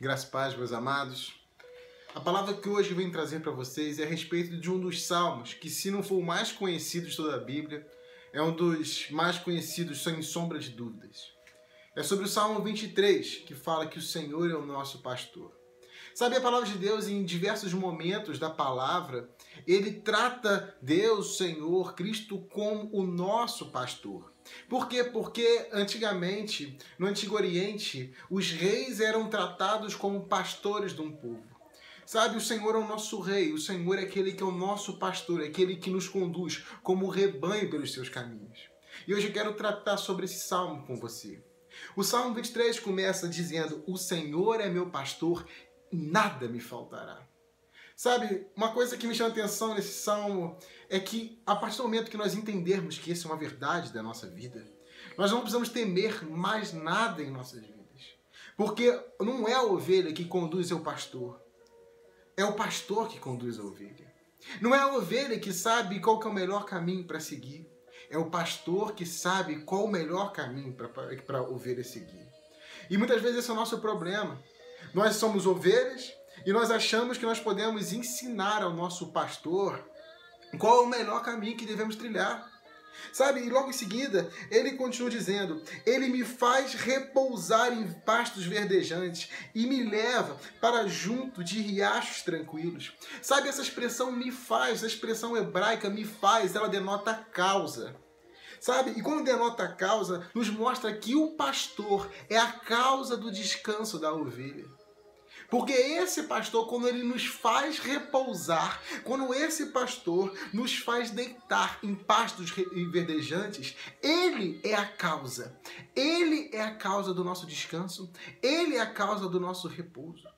Graças a paz, meus amados. A palavra que hoje venho trazer para vocês é a respeito de um dos salmos que, se não for o mais conhecido de toda a Bíblia, é um dos mais conhecidos sem sombra de dúvidas. É sobre o Salmo 23, que fala que o Senhor é o nosso pastor. Sabe, a palavra de Deus, em diversos momentos da palavra, ele trata Deus, Senhor, Cristo, como o nosso pastor. Por quê? Porque antigamente, no Antigo Oriente, os reis eram tratados como pastores de um povo. Sabe, o Senhor é o nosso rei, o Senhor é aquele que é o nosso pastor, é aquele que nos conduz como rebanho pelos seus caminhos. E hoje eu quero tratar sobre esse salmo com você. O Salmo 23 começa dizendo: O Senhor é meu pastor, nada me faltará. Sabe, uma coisa que me chama atenção nesse salmo é que a partir do momento que nós entendermos que isso é uma verdade da nossa vida, nós não precisamos temer mais nada em nossas vidas. Porque não é a ovelha que conduz o pastor, é o pastor que conduz a ovelha. Não é a ovelha que sabe qual que é o melhor caminho para seguir, é o pastor que sabe qual o melhor caminho para a ovelha seguir. E muitas vezes esse é o nosso problema. Nós somos ovelhas e nós achamos que nós podemos ensinar ao nosso pastor qual o melhor caminho que devemos trilhar. Sabe? E logo em seguida, ele continua dizendo: Ele me faz repousar em pastos verdejantes e me leva para junto de riachos tranquilos. Sabe, essa expressão me faz, essa expressão hebraica me faz, ela denota causa. Sabe? E quando denota causa, nos mostra que o pastor é a causa do descanso da ovelha. Porque esse pastor, quando ele nos faz repousar, quando esse pastor nos faz deitar em pastos verdejantes, ele é a causa. Ele é a causa do nosso descanso, ele é a causa do nosso repouso.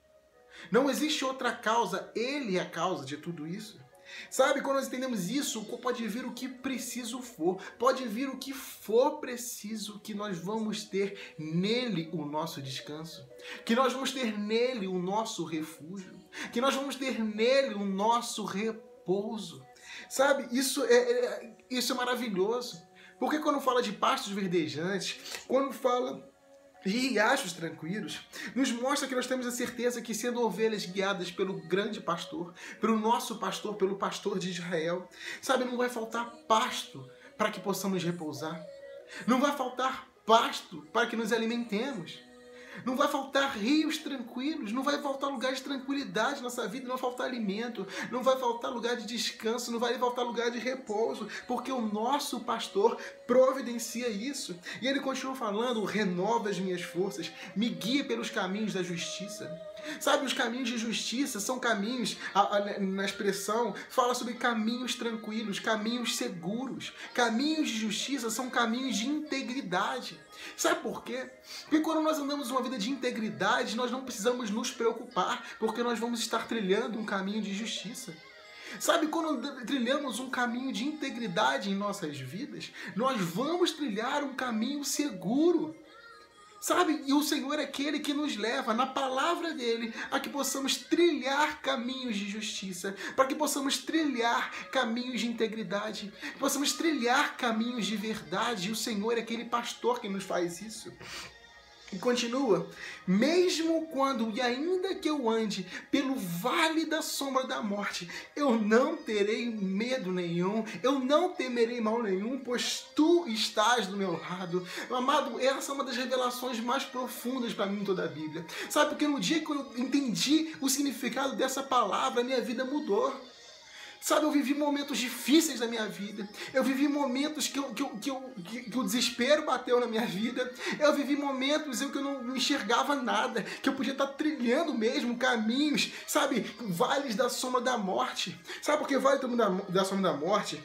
Não existe outra causa, ele é a causa de tudo isso. Sabe, quando nós entendemos isso, pode vir o que preciso for, pode vir o que for preciso, que nós vamos ter nele o nosso descanso, que nós vamos ter nele o nosso refúgio, que nós vamos ter nele o nosso repouso. Sabe, isso é, é isso é maravilhoso. Porque quando fala de pastos verdejantes, quando fala riachos tranquilos, nos mostra que nós temos a certeza que, sendo ovelhas guiadas pelo grande pastor, pelo nosso pastor, pelo pastor de Israel, sabe, não vai faltar pasto para que possamos repousar, não vai faltar pasto para que nos alimentemos. Não vai faltar rios tranquilos, não vai faltar lugar de tranquilidade na nossa vida, não vai faltar alimento, não vai faltar lugar de descanso, não vai faltar lugar de repouso, porque o nosso pastor providencia isso. E ele continua falando: renova as minhas forças, me guia pelos caminhos da justiça. Sabe, os caminhos de justiça são caminhos, a, a, na expressão, fala sobre caminhos tranquilos, caminhos seguros. Caminhos de justiça são caminhos de integridade. Sabe por quê? Porque quando nós andamos uma vida de integridade, nós não precisamos nos preocupar, porque nós vamos estar trilhando um caminho de justiça. Sabe, quando trilhamos um caminho de integridade em nossas vidas, nós vamos trilhar um caminho seguro. Sabe? E o Senhor é aquele que nos leva na palavra dele a que possamos trilhar caminhos de justiça, para que possamos trilhar caminhos de integridade, que possamos trilhar caminhos de verdade. E o Senhor é aquele pastor que nos faz isso. E continua, mesmo quando e ainda que eu ande pelo vale da sombra da morte, eu não terei medo nenhum, eu não temerei mal nenhum, pois tu estás do meu lado. Amado, essa é uma das revelações mais profundas para mim em toda a Bíblia. Sabe, porque no dia que eu entendi o significado dessa palavra, minha vida mudou. Sabe, eu vivi momentos difíceis na minha vida. Eu vivi momentos que, eu, que, eu, que, eu, que, o desespero bateu na minha vida. Eu vivi momentos em que eu não enxergava nada, que eu podia estar trilhando mesmo caminhos, sabe, vales da sombra da morte. Sabe por que vale da, da sombra da morte?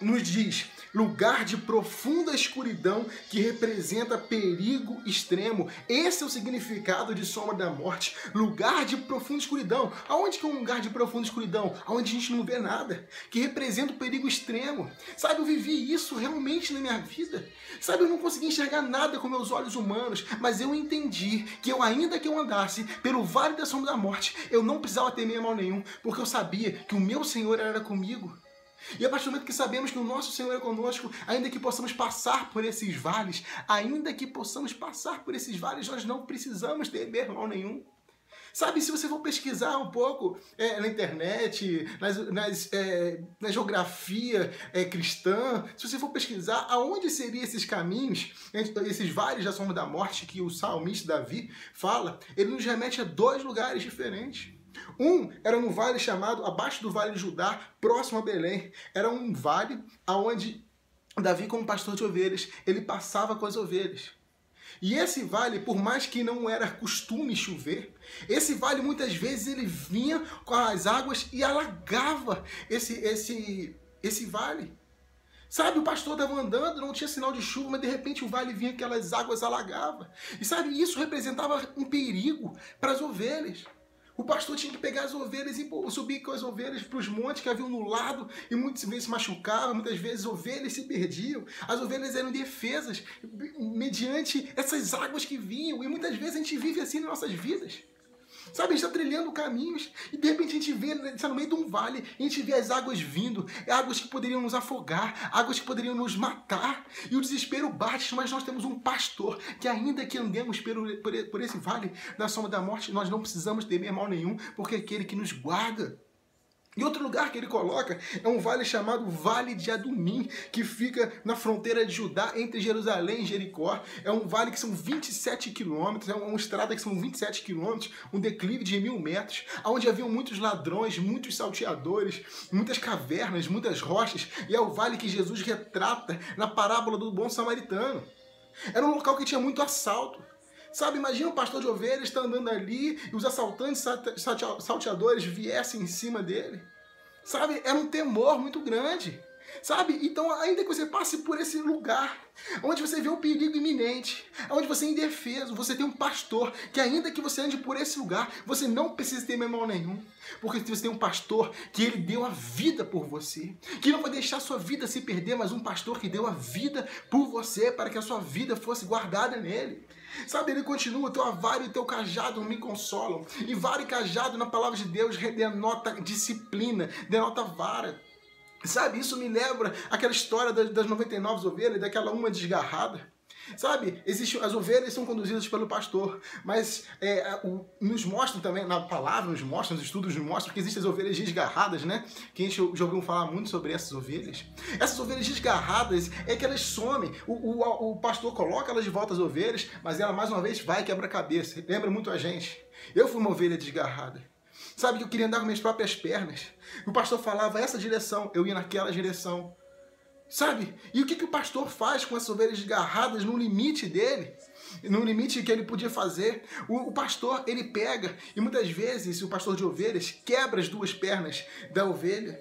Nos diz lugar de profunda escuridão que representa perigo extremo. Esse é o significado de sombra da morte. Lugar de profunda escuridão. Aonde que é um lugar de profunda escuridão? Aonde a gente não vê nada, que representa o perigo extremo. Sabe, eu vivi isso realmente na minha vida. Sabe, eu não consegui enxergar nada com meus olhos humanos, mas eu entendi que eu ainda que eu andasse pelo vale da sombra da morte, eu não precisava temer mal nenhum, porque eu sabia que o meu Senhor era comigo. E a partir do momento que sabemos que o nosso Senhor é conosco, ainda que possamos passar por esses vales, ainda que possamos passar por esses vales, nós não precisamos temer mal nenhum. Sabe, se você for pesquisar um pouco é, na internet, nas, nas, é, na geografia é, cristã, se você for pesquisar aonde seriam esses caminhos, esses vales da sombra da morte que o salmista Davi fala, ele nos remete a dois lugares diferentes. Um era no vale chamado, abaixo do vale de Judá, próximo a Belém. Era um vale aonde Davi, como pastor de ovelhas, ele passava com as ovelhas. E esse vale, por mais que não era costume chover, esse vale muitas vezes ele vinha com as águas e alagava esse esse esse vale. Sabe, o pastor estava andando, não tinha sinal de chuva, mas de repente o vale vinha, aquelas águas alagava. E sabe, isso representava um perigo para as ovelhas. O pastor tinha que pegar as ovelhas e subir com as ovelhas para os montes que haviam no lado e muitas vezes se machucavam, muitas vezes ovelhas se perdiam. As ovelhas eram defesas mediante essas águas que vinham e muitas vezes a gente vive assim nas nossas vidas. Sabe, a gente está trilhando caminhos e de repente a gente vê, está no meio de um vale, a gente vê as águas vindo, águas que poderiam nos afogar, águas que poderiam nos matar, e o desespero bate, mas nós temos um pastor que, ainda que andemos por, por esse vale da sombra da morte, nós não precisamos temer mal nenhum, porque é aquele que nos guarda. E outro lugar que ele coloca é um vale chamado Vale de Adumim, que fica na fronteira de Judá, entre Jerusalém e Jericó. É um vale que são 27 quilômetros, é uma estrada que são 27 quilômetros, um declive de mil metros, onde haviam muitos ladrões, muitos salteadores, muitas cavernas, muitas rochas, e é o vale que Jesus retrata na parábola do bom samaritano. Era um local que tinha muito assalto. Sabe, imagina um pastor de ovelhas está andando ali e os assaltantes, salteadores viessem em cima dele. Sabe, era um temor muito grande. Sabe? Então, ainda que você passe por esse lugar, onde você vê o perigo iminente, onde você é indefeso, você tem um pastor, que ainda que você ande por esse lugar, você não precisa ter mal nenhum. Porque você tem um pastor que ele deu a vida por você, que não vai deixar sua vida se perder, mas um pastor que deu a vida por você, para que a sua vida fosse guardada nele. Sabe, ele continua, teu avário e teu cajado me consolam. E vara e cajado na palavra de Deus denota disciplina, denota vara. Sabe, isso me lembra aquela história das 99 ovelhas, daquela uma desgarrada. Sabe, existe, as ovelhas são conduzidas pelo pastor, mas é, o, nos mostram também, na palavra, nos mostram, nos estudos nos mostram que existem as ovelhas desgarradas, né? Que a gente já ouviu falar muito sobre essas ovelhas. Essas ovelhas desgarradas é que elas somem, o, o, o pastor coloca elas de volta às ovelhas, mas ela mais uma vez vai e quebra a cabeça. Lembra muito a gente. Eu fui uma ovelha desgarrada. Sabe que eu queria andar com minhas próprias pernas. O pastor falava essa direção, eu ia naquela direção. Sabe? E o que, que o pastor faz com essas ovelhas desgarradas no limite dele? No limite que ele podia fazer? O, o pastor, ele pega, e muitas vezes o pastor de ovelhas quebra as duas pernas da ovelha.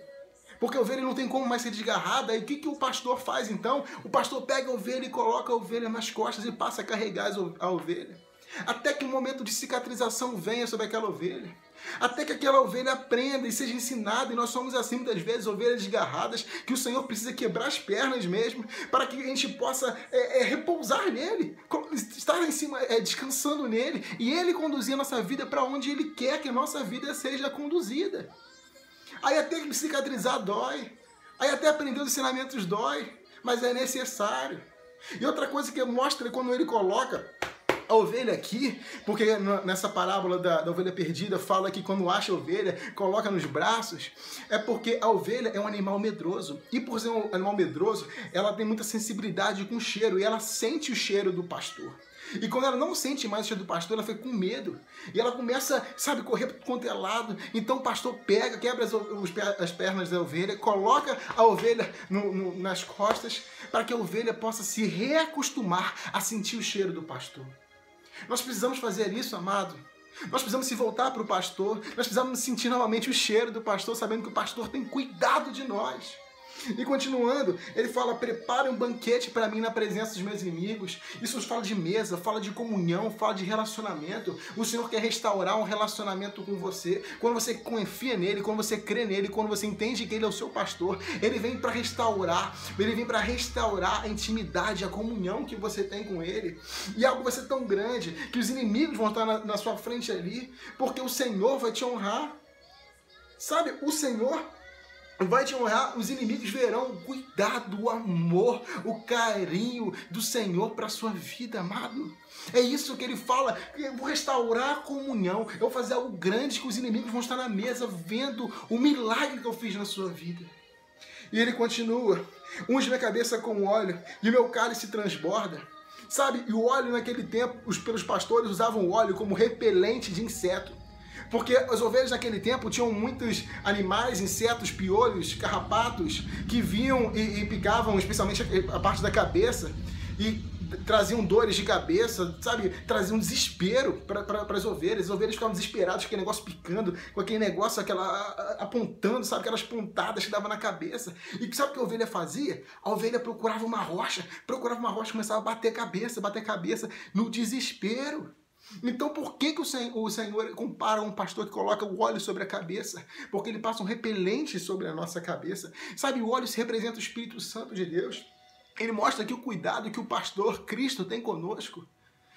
Porque a ovelha não tem como mais ser desgarrada. E o que, que o pastor faz então? O pastor pega a ovelha e coloca a ovelha nas costas e passa a carregar a ovelha. Até que o momento de cicatrização venha sobre aquela ovelha. Até que aquela ovelha aprenda e seja ensinada, e nós somos assim muitas vezes, ovelhas desgarradas, que o Senhor precisa quebrar as pernas mesmo, para que a gente possa é, é, repousar nele, estar em cima, é, descansando nele, e ele conduzir a nossa vida para onde ele quer que a nossa vida seja conduzida. Aí até que cicatrizar dói, aí até aprender os ensinamentos dói, mas é necessário. E outra coisa que mostra quando ele coloca a ovelha aqui, porque nessa parábola da, da, ovelha perdida fala que quando acha a ovelha, coloca nos braços, é porque a ovelha é um animal medroso. E por ser um animal medroso, ela tem muita sensibilidade com o cheiro e ela sente o cheiro do pastor. E quando ela não sente mais o cheiro do pastor, ela fica com medo. E ela começa, sabe, correr para quanto é lado. Então o pastor pega, quebra as, as pernas da ovelha, coloca a ovelha no, no, nas costas, para que a ovelha possa se reacostumar a sentir o cheiro do pastor. Nós precisamos fazer isso, amado. Nós precisamos se voltar para o pastor, nós precisamos sentir novamente o cheiro do pastor, sabendo que o pastor tem cuidado de nós. E continuando, ele fala: prepare um banquete para mim na presença dos meus inimigos. Isso fala de mesa, fala de comunhão, fala de relacionamento. O Senhor quer restaurar um relacionamento com você. Quando você confia nele, quando você crê nele, quando você entende que ele é o seu pastor, ele vem para restaurar, ele vem para restaurar a intimidade, a comunhão que você tem com ele. E algo vai ser tão grande que os inimigos vão estar na, na sua frente ali, porque o Senhor vai te honrar. Sabe, o Senhor vai te honrar, os inimigos verão o cuidado, o amor, o carinho do Senhor para sua vida, amado. É isso que ele fala. Eu vou restaurar a comunhão. Eu vou fazer algo grande que os inimigos vão estar na mesa vendo o milagre que eu fiz na sua vida. E ele continua: unge minha cabeça com óleo e meu cálice transborda. Sabe, e o óleo naquele tempo, os, pelos pastores usavam óleo como repelente de inseto. Porque as ovelhas naquele tempo tinham muitos animais, insetos, piolhos, carrapatos que vinham e, e picavam especialmente a parte da cabeça e traziam dores de cabeça, sabe? Traziam desespero para as ovelhas. As ovelhas ficavam desesperadas com aquele negócio picando, com aquele negócio aquela, apontando, sabe? Aquelas pontadas que dava na cabeça. E sabe o que a ovelha fazia? A ovelha procurava uma rocha, procurava uma rocha, começava a bater cabeça, bater cabeça no desespero. Então por que, que o, Senhor, o Senhor compara um pastor que coloca o óleo sobre a cabeça? Porque ele passa um repelente sobre a nossa cabeça. Sabe, o óleo se representa o Espírito Santo de Deus. Ele mostra aqui o cuidado que o pastor Cristo tem conosco.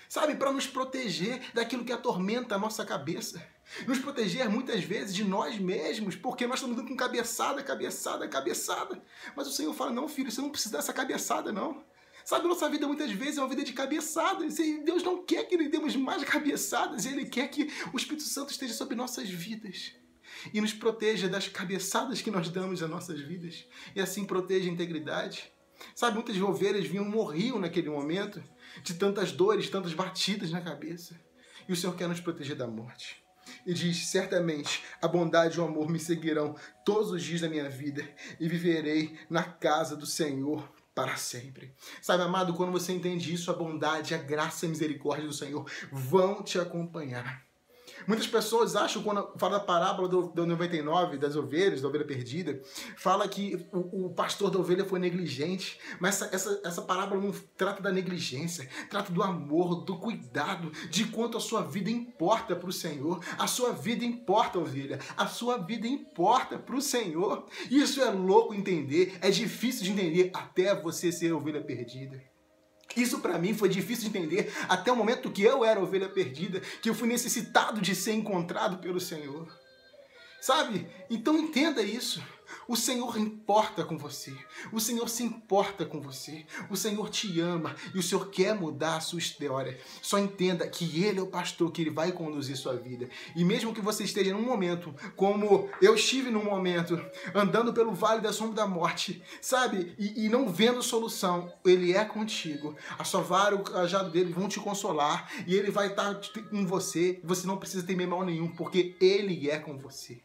Sabe, para nos proteger daquilo que atormenta a nossa cabeça. Nos proteger muitas vezes de nós mesmos, porque nós estamos dando com cabeçada, cabeçada, cabeçada. Mas o Senhor fala: não, filho, você não precisa dessa cabeçada, não. Sabe, nossa vida muitas vezes é uma vida de cabeçadas. E Deus não quer que lhe demos mais cabeçadas. Ele quer que o Espírito Santo esteja sobre nossas vidas. E nos proteja das cabeçadas que nós damos às nossas vidas. E assim proteja a integridade. Sabe, muitas ovelhas vinham morriam naquele momento de tantas dores, tantas batidas na cabeça. E o Senhor quer nos proteger da morte. E diz: Certamente a bondade e o amor me seguirão todos os dias da minha vida e viverei na casa do Senhor para sempre. Sabe, amado, quando você entende isso, a bondade, a graça e a misericórdia do Senhor vão te acompanhar. Muitas pessoas acham, quando fala da parábola do, do 99, das ovelhas, da ovelha perdida, fala que o, o pastor da ovelha foi negligente. Mas essa, essa, essa parábola não trata da negligência, trata do amor, do cuidado, de quanto a sua vida importa para o Senhor. A sua vida importa, ovelha. A sua vida importa para o Senhor. Isso é louco entender, é difícil de entender até você ser ovelha perdida. Isso para mim foi difícil de entender até o momento que eu era ovelha perdida, que eu fui necessitado de ser encontrado pelo Senhor. Sabe? Então entenda isso. O Senhor importa com você. O Senhor se importa com você. O Senhor te ama e o Senhor quer mudar a sua história. Só entenda que Ele é o pastor que Ele vai conduzir sua vida. E mesmo que você esteja num momento, como eu estive num momento, andando pelo vale da sombra da morte, sabe? E, e não vendo solução, Ele é contigo. A sua vara, o cajado dele vão te consolar e Ele vai estar com você. Você não precisa temer mal nenhum, porque Ele é com você.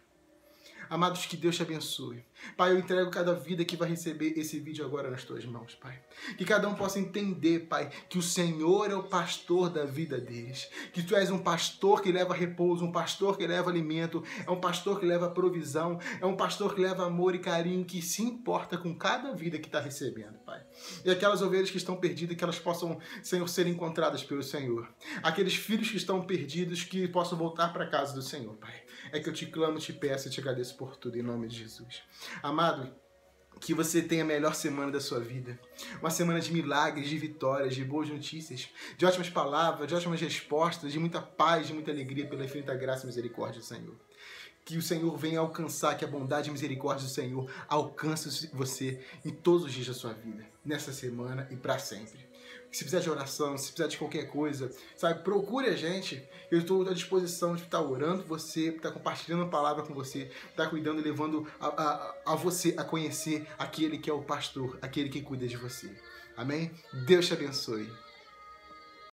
Amados, que Deus te abençoe. Pai, eu entrego cada vida que vai receber esse vídeo agora nas tuas mãos, Pai. Que cada um possa entender, Pai, que o Senhor é o pastor da vida deles. Que tu és um pastor que leva repouso, um pastor que leva alimento, é um pastor que leva provisão, é um pastor que leva amor e carinho, que se importa com cada vida que está recebendo, Pai. E aquelas ovelhas que estão perdidas, que elas possam, Senhor, ser encontradas pelo Senhor. Aqueles filhos que estão perdidos, que possam voltar para a casa do Senhor, Pai é que eu te clamo, te peço e te agradeço por tudo, em nome de Jesus. Amado, que você tenha a melhor semana da sua vida. Uma semana de milagres, de vitórias, de boas notícias, de ótimas palavras, de ótimas respostas, de muita paz, de muita alegria pela infinita graça e misericórdia do Senhor. Que o Senhor venha alcançar, que a bondade e misericórdia do Senhor alcance você em todos os dias da sua vida, nessa semana e para sempre se precisar de oração, se precisar de qualquer coisa, sabe, procure a gente. Eu estou à disposição de estar orando você, estar compartilhando a palavra com você, estar cuidando e levando a, a, a você a conhecer aquele que é o pastor, aquele que cuida de você. Amém? Deus te abençoe.